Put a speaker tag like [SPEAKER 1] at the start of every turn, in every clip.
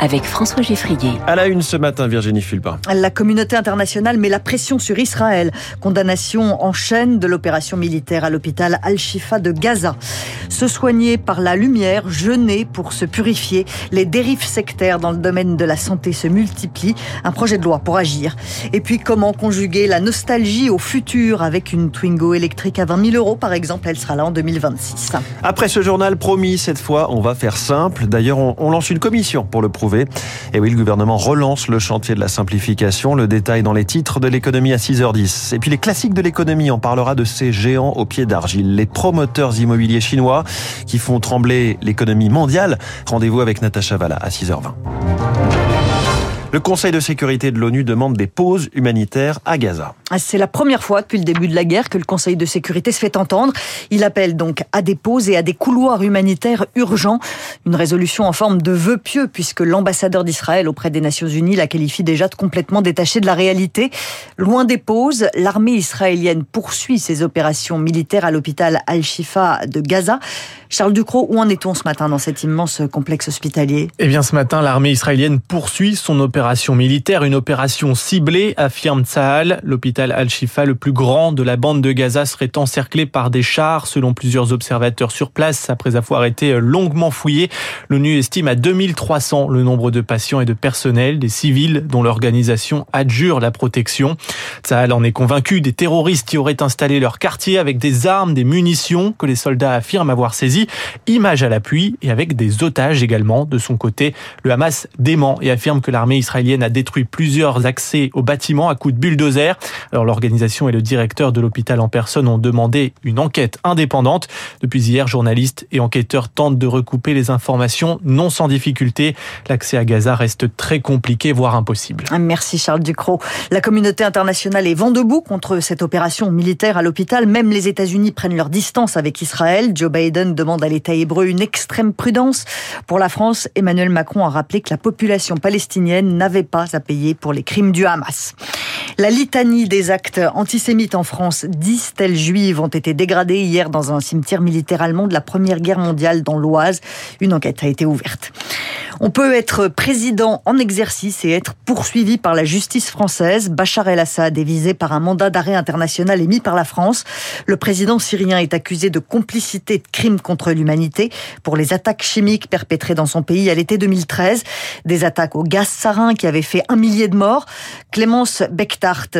[SPEAKER 1] avec François Geffrier.
[SPEAKER 2] À la une ce matin, Virginie Fulpin.
[SPEAKER 3] La communauté internationale met la pression sur Israël. Condamnation en chaîne de l'opération militaire à l'hôpital Al-Shifa de Gaza. Se soigner par la lumière, jeûner pour se purifier. Les dérives sectaires dans le domaine de la santé se multiplient. Un projet de loi pour agir. Et puis comment conjuguer la nostalgie au futur avec une Twingo électrique à 20 000 euros par exemple? Elle sera là en 2026.
[SPEAKER 2] Après ce journal promis, cette fois, on va faire simple. D'ailleurs, on, on lance une commission pour le Et oui, le gouvernement relance le chantier de la simplification. Le détail dans les titres de l'économie à 6h10. Et puis les classiques de l'économie, on parlera de ces géants au pied d'argile, les promoteurs immobiliers chinois qui font trembler l'économie mondiale. Rendez-vous avec Natacha Valla à 6h20. Le Conseil de sécurité de l'ONU demande des pauses humanitaires à Gaza.
[SPEAKER 3] C'est la première fois depuis le début de la guerre que le Conseil de sécurité se fait entendre. Il appelle donc à des pauses et à des couloirs humanitaires urgents. Une résolution en forme de vœu pieux puisque l'ambassadeur d'Israël auprès des Nations Unies la qualifie déjà de complètement détachée de la réalité. Loin des pauses, l'armée israélienne poursuit ses opérations militaires à l'hôpital Al-Shifa de Gaza. Charles Ducrot, où en est-on ce matin dans cet immense complexe hospitalier?
[SPEAKER 4] Eh bien, ce matin, l'armée israélienne poursuit son opération militaire, une opération ciblée, affirme Tsahal. L'hôpital Al-Shifa, le plus grand de la bande de Gaza, serait encerclé par des chars, selon plusieurs observateurs sur place, après avoir été longuement fouillé. L'ONU estime à 2300 le nombre de patients et de personnels, des civils dont l'organisation adjure la protection. Tsahal en est convaincu des terroristes qui auraient installé leur quartier avec des armes, des munitions que les soldats affirment avoir saisies Image à l'appui et avec des otages également. De son côté, le Hamas dément et affirme que l'armée israélienne a détruit plusieurs accès au bâtiment à coups de bulldozer. Alors l'organisation et le directeur de l'hôpital en personne ont demandé une enquête indépendante. Depuis hier, journalistes et enquêteurs tentent de recouper les informations, non sans difficulté. L'accès à Gaza reste très compliqué, voire impossible.
[SPEAKER 3] Merci Charles Ducrot. La communauté internationale est vent debout contre cette opération militaire à l'hôpital. Même les États-Unis prennent leur distance avec Israël. Joe Biden demande demande à l'État hébreu une extrême prudence. Pour la France, Emmanuel Macron a rappelé que la population palestinienne n'avait pas à payer pour les crimes du Hamas. La litanie des actes antisémites en France, dix stèles juives ont été dégradées hier dans un cimetière militaire allemand de la Première Guerre mondiale dans l'Oise. Une enquête a été ouverte. On peut être président en exercice et être poursuivi par la justice française. Bachar el-Assad est visé par un mandat d'arrêt international émis par la France. Le président syrien est accusé de complicité de crimes contre l'humanité pour les attaques chimiques perpétrées dans son pays à l'été 2013. Des attaques au gaz sarin qui avaient fait un millier de morts. Clémence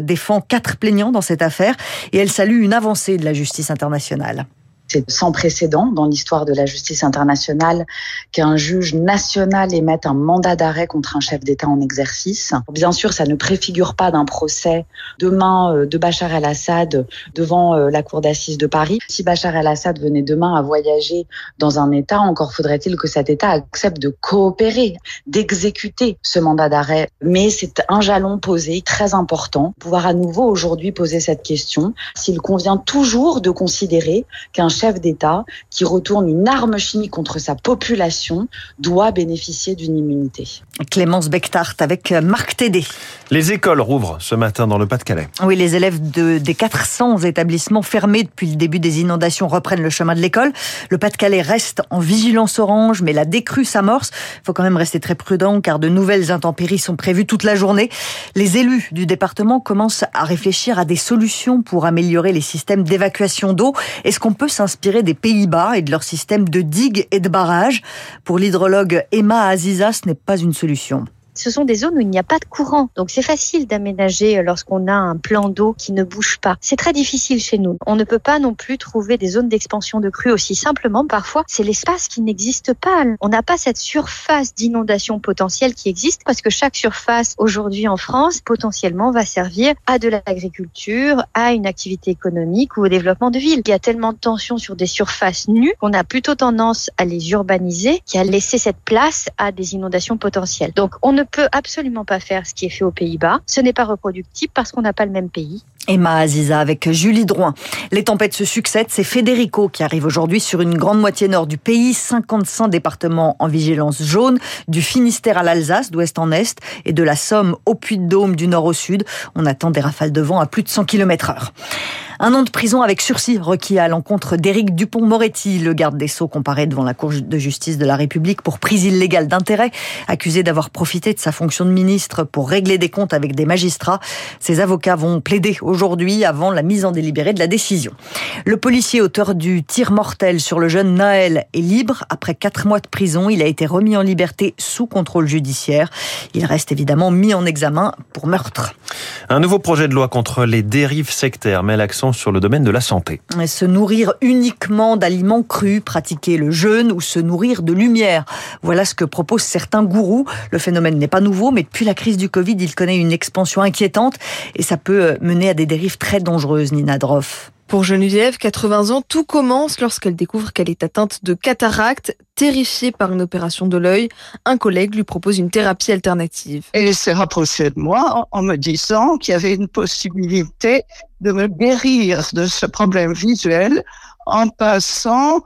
[SPEAKER 3] Défend quatre plaignants dans cette affaire et elle salue une avancée de la justice internationale.
[SPEAKER 5] C'est sans précédent dans l'histoire de la justice internationale qu'un juge national émette un mandat d'arrêt contre un chef d'État en exercice. Bien sûr, ça ne préfigure pas d'un procès demain euh, de Bachar el-Assad devant euh, la cour d'assises de Paris. Si Bachar el-Assad venait demain à voyager dans un État, encore faudrait-il que cet État accepte de coopérer, d'exécuter ce mandat d'arrêt. Mais c'est un jalon posé très important. Pouvoir à nouveau aujourd'hui poser cette question, s'il convient toujours de considérer qu'un chef d'État qui retourne une arme chimique contre sa population doit bénéficier d'une immunité.
[SPEAKER 3] Clémence Bechtart avec Marc Tédé.
[SPEAKER 2] Les écoles rouvrent ce matin dans le Pas-de-Calais.
[SPEAKER 3] Oui, les élèves de, des 400 établissements fermés depuis le début des inondations reprennent le chemin de l'école. Le Pas-de-Calais reste en vigilance orange, mais la décrue s'amorce. Il faut quand même rester très prudent car de nouvelles intempéries sont prévues toute la journée. Les élus du département commencent à réfléchir à des solutions pour améliorer les systèmes d'évacuation d'eau. Est-ce qu'on peut s'inspirer des Pays-Bas et de leur système de digues et de barrages Pour l'hydrologue Emma Aziza, ce n'est pas une solution
[SPEAKER 6] ce sont des zones où il n'y a pas de courant. Donc c'est facile d'aménager lorsqu'on a un plan d'eau qui ne bouge pas. C'est très difficile chez nous. On ne peut pas non plus trouver des zones d'expansion de crues aussi simplement. Parfois, c'est l'espace qui n'existe pas. On n'a pas cette surface d'inondation potentielle qui existe parce que chaque surface aujourd'hui en France potentiellement va servir à de l'agriculture, à une activité économique ou au développement de villes. Il y a tellement de tensions sur des surfaces nues qu'on a plutôt tendance à les urbaniser qui a laissé cette place à des inondations potentielles. Donc on ne peut absolument pas faire ce qui est fait aux Pays-Bas. Ce n'est pas reproductible parce qu'on n'a pas le même pays.
[SPEAKER 3] Emma Aziza avec Julie Drouin. Les tempêtes se succèdent. C'est Federico qui arrive aujourd'hui sur une grande moitié nord du pays. 55 départements en vigilance jaune, du Finistère à l'Alsace, d'ouest en est, et de la Somme au Puy-de-Dôme du nord au sud. On attend des rafales de vent à plus de 100 km heure. Un an de prison avec sursis requis à l'encontre d'Éric Dupont-Moretti, le garde des Sceaux comparé devant la Cour de justice de la République pour prise illégale d'intérêt, accusé d'avoir profité de sa fonction de ministre pour régler des comptes avec des magistrats. Ses avocats vont plaider aujourd'hui avant la mise en délibéré de la décision. Le policier auteur du tir mortel sur le jeune Naël est libre. Après quatre mois de prison, il a été remis en liberté sous contrôle judiciaire. Il reste évidemment mis en examen pour meurtre.
[SPEAKER 2] Un nouveau projet de loi contre les dérives sectaires met l'accent sur le domaine de la santé.
[SPEAKER 3] Se nourrir uniquement d'aliments crus, pratiquer le jeûne ou se nourrir de lumière. Voilà ce que proposent certains gourous. Le phénomène n'est pas nouveau, mais depuis la crise du Covid, il connaît une expansion inquiétante et ça peut mener à des dérives très dangereuses, Nina Droff.
[SPEAKER 7] Pour Geneviève, 80 ans, tout commence lorsqu'elle découvre qu'elle est atteinte de cataracte. Terrifiée par une opération de l'œil, un collègue lui propose une thérapie alternative.
[SPEAKER 8] Il s'est rapproché de moi en me disant qu'il y avait une possibilité de me guérir de ce problème visuel en passant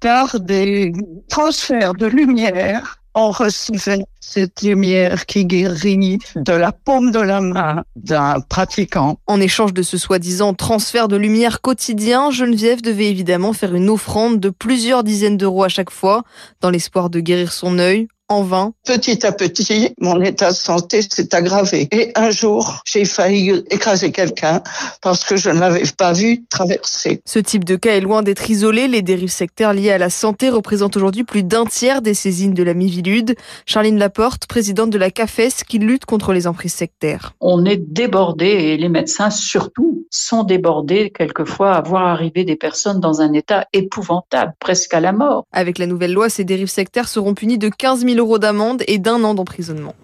[SPEAKER 8] par des transferts de lumière on recevait cette lumière qui guérit de la paume de la main d'un pratiquant.
[SPEAKER 7] En échange de ce soi-disant transfert de lumière quotidien, Geneviève devait évidemment faire une offrande de plusieurs dizaines d'euros à chaque fois, dans l'espoir de guérir son œil en vain.
[SPEAKER 8] Petit à petit, mon état de santé s'est aggravé. Et un jour, j'ai failli écraser quelqu'un parce que je ne l'avais pas vu traverser.
[SPEAKER 7] Ce type de cas est loin d'être isolé. Les dérives sectaires liées à la santé représentent aujourd'hui plus d'un tiers des saisines de la Mivilude. Charline Laporte, présidente de la CAFES, qui lutte contre les emprises sectaires.
[SPEAKER 9] On est débordé et les médecins surtout sont débordés quelquefois à voir arriver des personnes dans un état épouvantable, presque à la mort.
[SPEAKER 7] Avec la nouvelle loi, ces dérives sectaires seront punies de 15 000 euros d'amende et d'un an d'emprisonnement.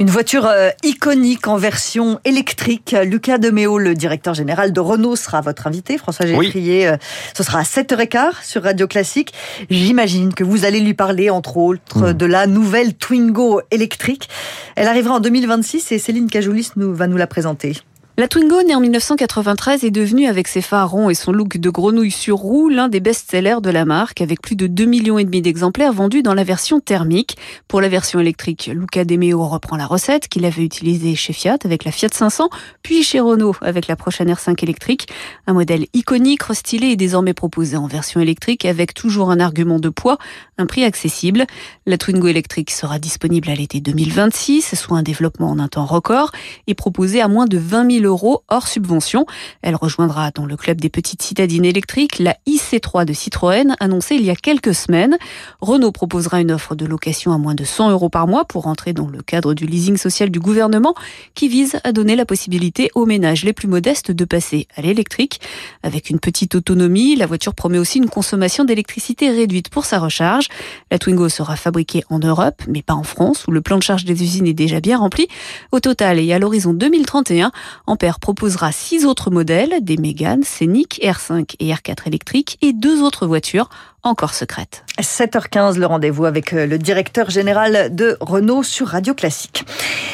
[SPEAKER 3] Une voiture euh, iconique en version électrique. Lucas Deméo, le directeur général de Renault, sera votre invité. François Geffrier, euh, ce sera à 7h15 sur Radio Classique. J'imagine que vous allez lui parler, entre autres, de la nouvelle Twingo électrique. Elle arrivera en 2026 et Céline Cajoulis nous, va nous la présenter.
[SPEAKER 10] La Twingo, née en 1993, est devenue, avec ses phares ronds et son look de grenouille sur roue, l'un des best-sellers de la marque, avec plus de 2 millions et demi d'exemplaires vendus dans la version thermique. Pour la version électrique, Luca De Meo reprend la recette qu'il avait utilisée chez Fiat avec la Fiat 500, puis chez Renault avec la prochaine R5 électrique. Un modèle iconique, restylé et désormais proposé en version électrique avec toujours un argument de poids, un prix accessible. La Twingo électrique sera disponible à l'été 2026, soit un développement en un temps record, et proposée à moins de 20 000 euros hors subvention. Elle rejoindra dans le club des petites citadines électriques la IC3 de Citroën, annoncée il y a quelques semaines. Renault proposera une offre de location à moins de 100 euros par mois pour entrer dans le cadre du leasing social du gouvernement qui vise à donner la possibilité aux ménages les plus modestes de passer à l'électrique. Avec une petite autonomie, la voiture promet aussi une consommation d'électricité réduite pour sa recharge. La Twingo sera fabriquée en Europe, mais pas en France, où le plan de charge des usines est déjà bien rempli. Au total, et à l'horizon 2031, Ampère proposera six autres modèles, des Mégane, Scénic, R5 et R4 électriques et deux autres voitures encore secrètes.
[SPEAKER 3] 7h15, le rendez-vous avec euh, le directeur général de Renault sur Radio Classique.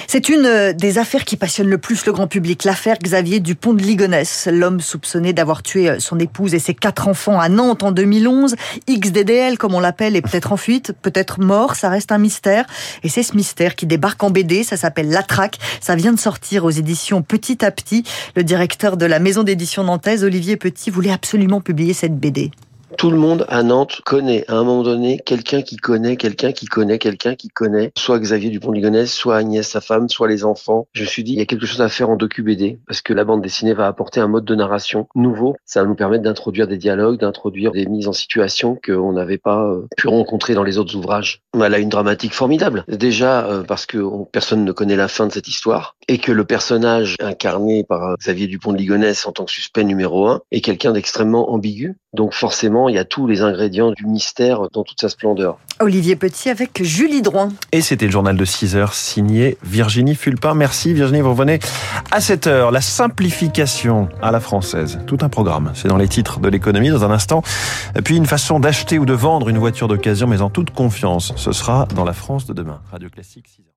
[SPEAKER 3] C'est une euh, des affaires qui passionne le plus le grand public, l'affaire Xavier Dupont de Ligonnès, l'homme soupçonné d'avoir tué euh, son épouse et ses quatre enfants à Nantes en 2011. XDDL, comme on l'appelle, est peut-être en fuite, peut-être mort, ça reste un mystère. Et c'est ce mystère qui débarque en BD, ça s'appelle La Traque, ça vient de sortir aux éditions Petit à Petit. Le directeur de la maison d'édition nantaise, Olivier Petit, voulait absolument publier cette BD.
[SPEAKER 11] Tout le monde à Nantes connaît à un moment donné quelqu'un qui connaît quelqu'un qui connaît quelqu'un qui connaît soit Xavier Dupont-Ligonnès, soit Agnès sa femme, soit les enfants. Je me suis dit il y a quelque chose à faire en docu-BD parce que la bande dessinée va apporter un mode de narration nouveau. Ça va nous permettre d'introduire des dialogues, d'introduire des mises en situation qu'on n'avait pas euh, pu rencontrer dans les autres ouvrages. Elle a une dramatique formidable. Déjà euh, parce que personne ne connaît la fin de cette histoire et que le personnage incarné par euh, Xavier Dupont de Ligonnès en tant que suspect numéro un est quelqu'un d'extrêmement ambigu. Donc forcément, il y a tous les ingrédients du mystère dans toute sa splendeur.
[SPEAKER 3] Olivier Petit avec Julie Drouin.
[SPEAKER 2] Et c'était le journal de 6 heures signé Virginie Fulpin. Merci Virginie, vous revenez à 7 heures. La simplification à la française. Tout un programme. C'est dans les titres de l'économie dans un instant. Et puis une façon d'acheter ou de vendre une voiture d'occasion, mais en toute confiance. Ce sera dans la France de demain. Radio Classique 6 heures.